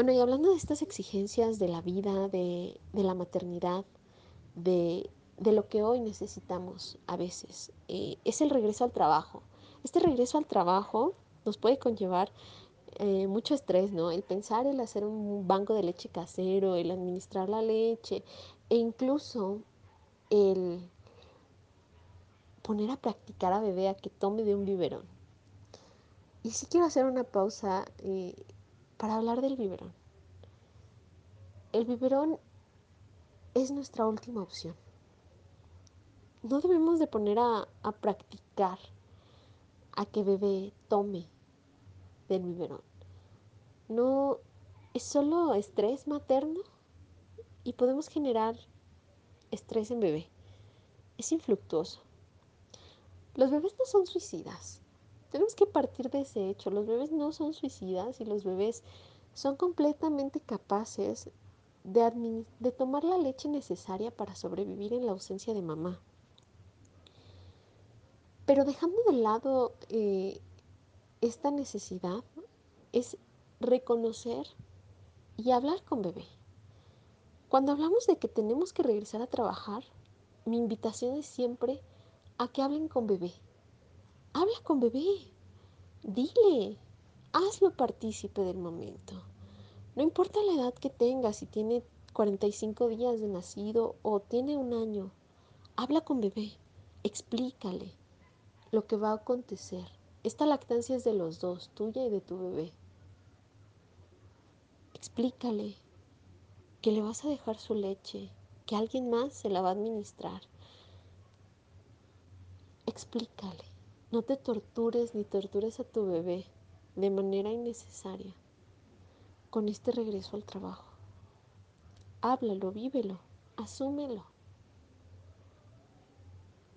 Bueno, y hablando de estas exigencias de la vida, de, la maternidad, de, de, lo que hoy necesitamos a veces, eh, es el regreso al trabajo. Este regreso al trabajo nos puede conllevar eh, mucho estrés, ¿no? El pensar, el hacer un banco de leche casero, el administrar la leche e incluso el poner a practicar a bebé a que tome de un biberón. Y sí quiero hacer una pausa eh, para hablar del biberón. El biberón es nuestra última opción. No debemos de poner a, a practicar a que bebé tome del biberón. No es solo estrés materno y podemos generar estrés en bebé. Es infructuoso. Los bebés no son suicidas. Tenemos que partir de ese hecho. Los bebés no son suicidas y los bebés son completamente capaces de, tomar la leche necesaria para sobrevivir en la ausencia de mamá. Pero dejando de lado eh, esta necesidad, es reconocer y hablar con bebé. Cuando hablamos de que tenemos que regresar a trabajar, mi invitación es siempre a que hablen con bebé. Habla con bebé. Dile. Hazlo partícipe del momento. No importa la edad que tenga, si tiene 45 días de nacido o tiene un año, habla con bebé. Explícale lo que va a acontecer. Esta lactancia es de los dos, tuya y de tu bebé. Explícale que le vas a dejar su leche, que alguien más se la va a administrar explícale. No te tortures ni tortures a tu bebé de manera innecesaria con este regreso al trabajo. Háblalo, vívelo, asúmelo.